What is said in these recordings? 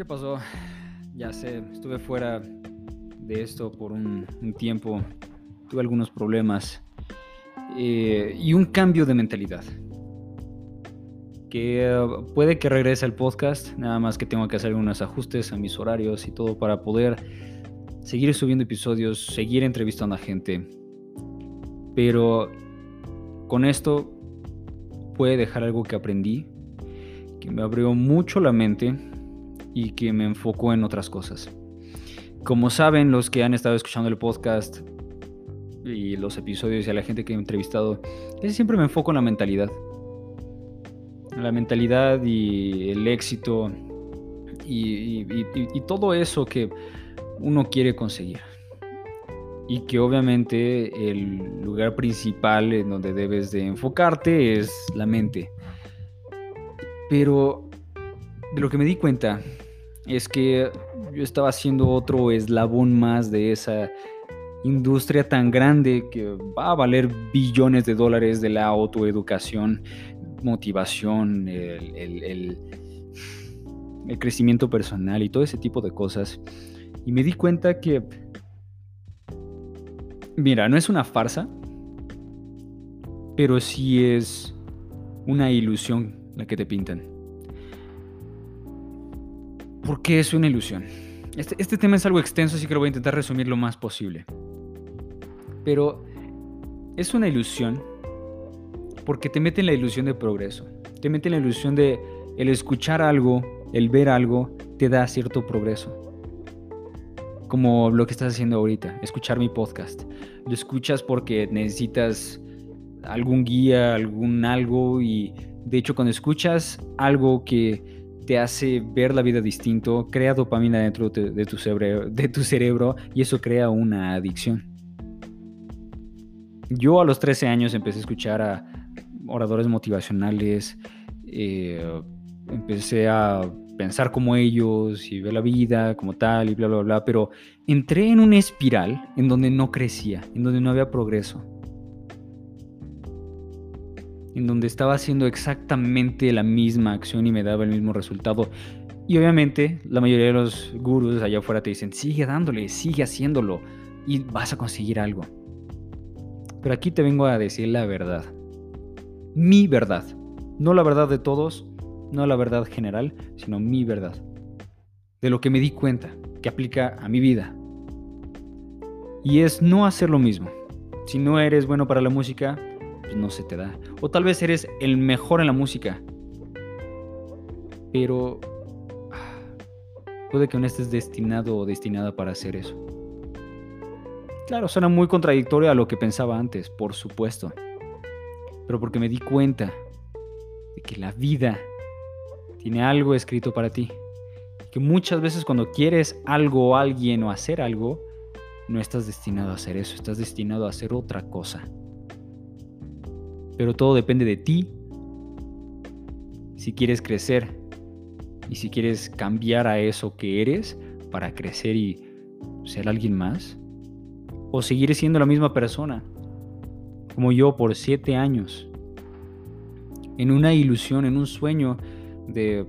¿Qué pasó? Ya sé, estuve fuera de esto por un, tiempo. Tuve algunos problemas. Eh, y un cambio de mentalidad. Que eh, puede que regrese al podcast, nada más que tengo que hacer algunos ajustes a mis horarios y todo para poder seguir subiendo episodios, seguir entrevistando a gente. Pero con esto puede dejar algo que aprendí, que me abrió mucho la mente y que me enfocó en otras cosas. Como saben los que han estado escuchando el podcast y los episodios y a la gente que he entrevistado, es siempre me enfoco en la mentalidad. La mentalidad y el éxito y, y todo eso que uno quiere conseguir. Y que obviamente el lugar principal en donde debes de enfocarte es la mente. Pero de lo que me di cuenta es que yo estaba haciendo otro eslabón más de esa industria tan grande que va a valer billones de dólares de la autoeducación, motivación, el, el, crecimiento personal y todo ese tipo de cosas. Y me di cuenta que, mira, no es una farsa, pero sí es una ilusión la que te pintan. ¿Por qué es una ilusión? Este, este, tema es algo extenso, así que lo voy a intentar resumir lo más posible. Pero es una ilusión porque te mete en la ilusión de progreso. Te mete en la ilusión de el escuchar algo, el ver algo, te da cierto progreso. Como lo que estás haciendo ahorita, escuchar mi podcast. Lo escuchas porque necesitas algún guía, algún algo y de hecho cuando escuchas algo que te hace ver la vida distinto, crea dopamina dentro de, tu cerebro, de tu cerebro y eso crea una adicción. Yo a los 13 años empecé a escuchar a oradores motivacionales, eh, empecé a pensar como ellos y ver la vida como tal y bla, bla, bla, pero entré en una espiral en donde no crecía, en donde no había progreso en donde estaba haciendo exactamente la misma acción y me daba el mismo resultado. Y obviamente la mayoría de los gurús allá afuera te dicen, sigue dándole, sigue haciéndolo y vas a conseguir algo. Pero aquí te vengo a decir la verdad. Mi verdad. No la verdad de todos, no la verdad general, sino mi verdad. De lo que me di cuenta, que aplica a mi vida. Y es no hacer lo mismo. Si no eres bueno para la música, pues, no se te da. O tal vez eres el mejor en la música. Pero ah, puede que no estés destinado o destinada para hacer eso. Claro, suena muy contradictorio a lo que pensaba antes, por supuesto. Pero porque me di cuenta de que la vida tiene algo escrito para ti. Que muchas veces cuando quieres algo o alguien o hacer algo, no estás destinado a hacer eso, estás destinado a hacer otra cosa pero todo depende de ti. Si quieres crecer y si quieres cambiar a eso que eres para crecer y ser alguien más, o seguir siendo la misma persona, como yo por siete años, en una ilusión, en un sueño de,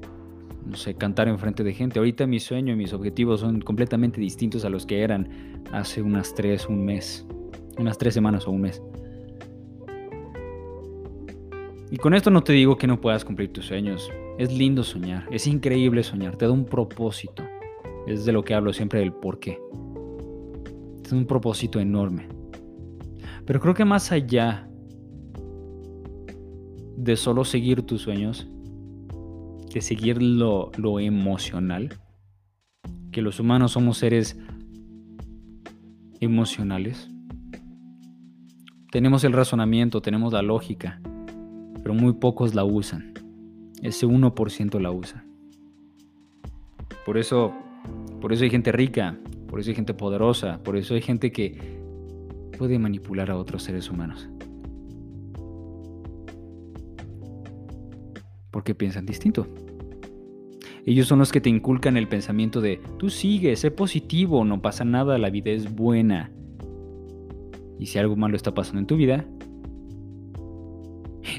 no sé, cantar enfrente de gente. Ahorita mi sueño y mis objetivos son completamente distintos a los que eran hace unas tres, un mes, unas tres semanas o un mes. Y con esto no te digo que no puedas cumplir tus sueños. Es lindo soñar, es increíble soñar, te da un propósito. Es de lo que hablo siempre del por qué. Da un propósito enorme. Pero creo que más allá de solo seguir tus sueños, de seguir lo, lo emocional, que los humanos somos seres emocionales, tenemos el razonamiento, tenemos la lógica, pero muy pocos la usan. Ese 1% la usa. Por eso, por eso hay gente rica, por eso hay gente poderosa, por eso hay gente que puede manipular a otros seres humanos. Porque piensan distinto. Ellos son los que te inculcan el pensamiento de, tú sigue, sé positivo, no pasa nada, la vida es buena. Y si algo malo está pasando en tu vida,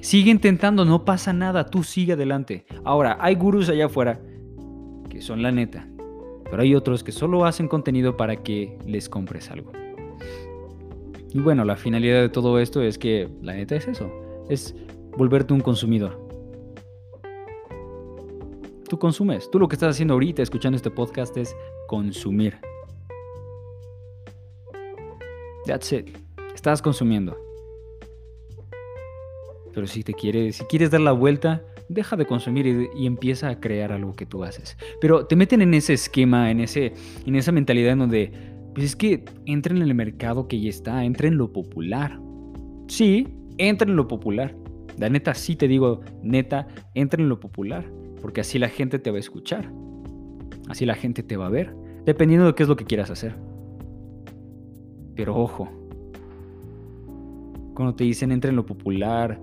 Sigue intentando, no pasa nada, tú sigue adelante. Ahora, hay gurús allá afuera que son la neta. Pero hay otros que solo hacen contenido para que les compres algo. Y bueno, la finalidad de todo esto es que la neta es eso, es volverte un consumidor. Tú consumes, tú lo que estás haciendo ahorita escuchando este podcast es consumir. That's it. Estás consumiendo. Pero si te quieres, si quieres dar la vuelta, deja de consumir y, empieza a crear algo que tú haces. Pero te meten en ese esquema, en, ese, en esa mentalidad en donde, pues es que entra en el mercado que ya está, entra en lo popular. Sí, entra en lo popular. La neta, sí te digo, neta, entra en lo popular. Porque así la gente te va a escuchar. Así la gente te va a ver. Dependiendo de qué es lo que quieras hacer. Pero ojo. Cuando te dicen entra en lo popular,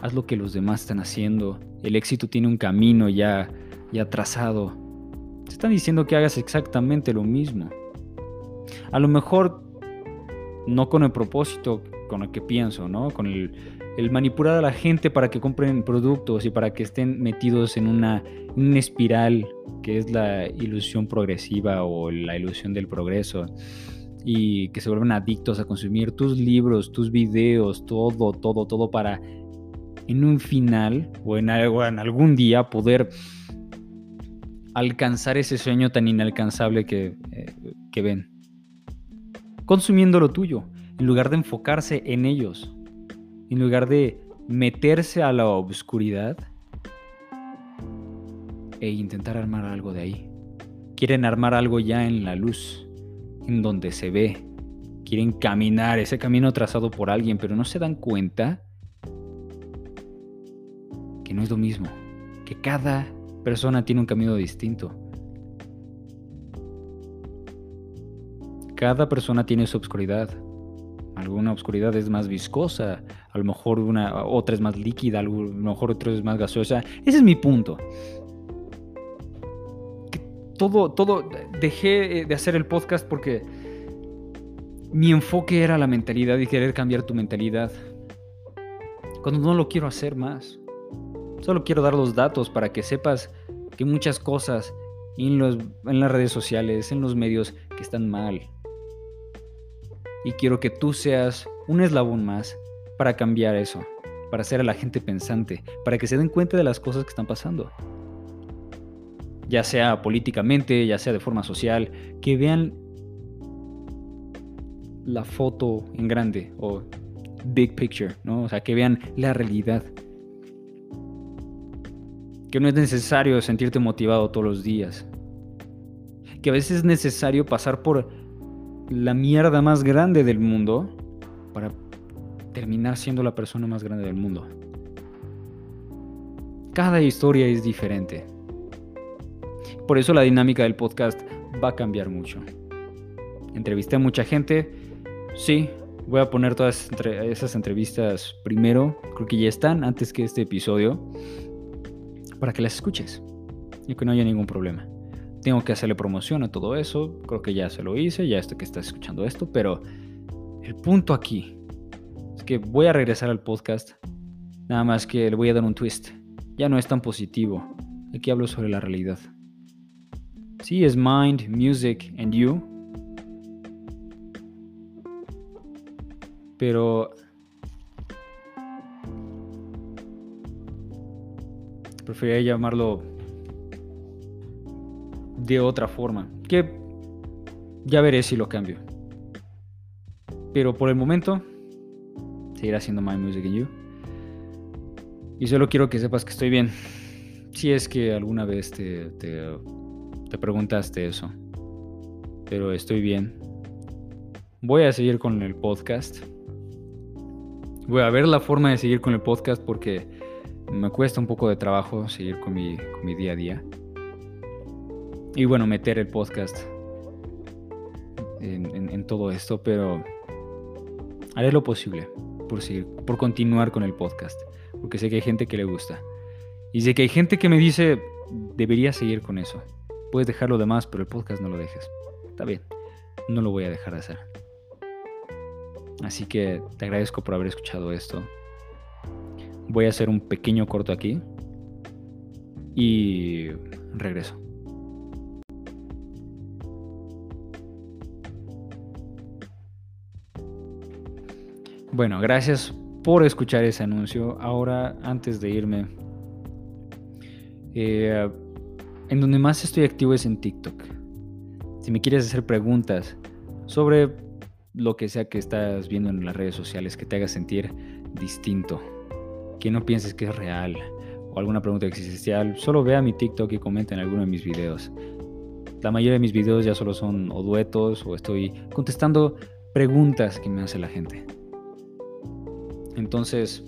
haz lo que los demás están haciendo. El éxito tiene un camino ya, ya trazado. Te están diciendo que hagas exactamente lo mismo. A lo mejor no con el propósito con el que pienso, ¿no? Con el, el manipular a la gente para que compren productos y para que estén metidos en una, una espiral que es la ilusión progresiva o la ilusión del progreso y que se vuelven adictos a consumir tus libros, tus videos, todo, todo, todo para en un final o en, algún día poder alcanzar ese sueño tan inalcanzable que, eh, que ven. Consumiendo lo tuyo, en lugar de enfocarse en ellos, en lugar de meterse a la oscuridad e intentar armar algo de ahí. Quieren armar algo ya en la luz, en donde se ve. Quieren caminar ese camino trazado por alguien, pero no se dan cuenta que no es lo mismo, que cada persona tiene un camino distinto. Cada persona tiene su obscuridad. Alguna obscuridad es más viscosa, a lo mejor una, otra es más líquida, a lo mejor otra es más gaseosa. Ese es mi punto. todo, todo, dejé de hacer el podcast porque mi enfoque era la mentalidad y querer cambiar tu mentalidad. Cuando no lo quiero hacer más. Solo quiero dar los datos para que sepas que muchas cosas en, los, en las redes sociales, en los medios, que están mal. Y quiero que tú seas un eslabón más para cambiar eso, para hacer a la gente pensante, para que se den cuenta de las cosas que están pasando. Ya sea políticamente, ya sea de forma social, que vean la foto en grande o big picture, ¿no? O sea, que vean la realidad que no es necesario sentirte motivado todos los días, que a veces es necesario pasar por la mierda más grande del mundo para terminar siendo la persona más grande del mundo. Cada historia es diferente. Por eso la dinámica del podcast va a cambiar mucho. Entrevisté a mucha gente. Sí, voy a poner todas esas entrevistas primero. Creo que ya están antes que este episodio para que las escuches y que no haya ningún problema. Tengo que hacerle promoción a todo eso, creo que ya se lo hice, ya esto que estás escuchando esto, pero el punto aquí es que voy a regresar al podcast, nada más que le voy a dar un twist. Ya no es tan positivo, aquí hablo sobre la realidad. Sí, es Mind, Music and You. Pero preferiría llamarlo de otra forma. Que ya veré si lo cambio. Pero por el momento, seguirá siendo My Music and You. Y solo quiero que sepas que estoy bien. Si es que alguna vez te, te, te preguntaste eso. Pero estoy bien. Voy a seguir con el podcast. Voy a ver la forma de seguir con el podcast porque me cuesta un poco de trabajo seguir con mi, día a día. Y bueno, meter el podcast en, todo esto, pero haré lo posible por, seguir, por continuar con el podcast, porque sé que hay gente que le gusta. Y sé que hay gente que me dice, debería seguir con eso. Puedes dejar lo demás, pero el podcast no lo dejes. Está bien, no lo voy a dejar de hacer. Así que te agradezco por haber escuchado esto. Voy a hacer un pequeño corto aquí y regreso. Bueno, gracias por escuchar ese anuncio. Ahora, antes de irme, eh, en donde más estoy activo es en TikTok. Si me quieres hacer preguntas sobre lo que sea que estás viendo en las redes sociales que te haga sentir distinto que no pienses que es real o alguna pregunta existencial, solo vea mi TikTok y comenta en alguno de mis videos. La mayoría de mis videos ya solo son o duetos o estoy contestando preguntas que me hace la gente. Entonces,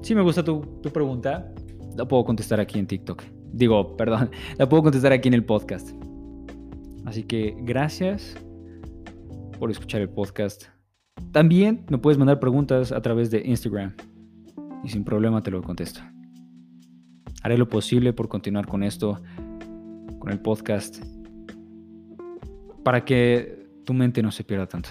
si me gusta tu, tu pregunta, la puedo contestar aquí en TikTok. Digo, perdón, la puedo contestar aquí en el podcast. Así que gracias por escuchar el podcast. También me puedes mandar preguntas a través de Instagram y sin problema te lo contesto. Haré lo posible por continuar con esto, con el podcast, para que tu mente no se pierda tanto.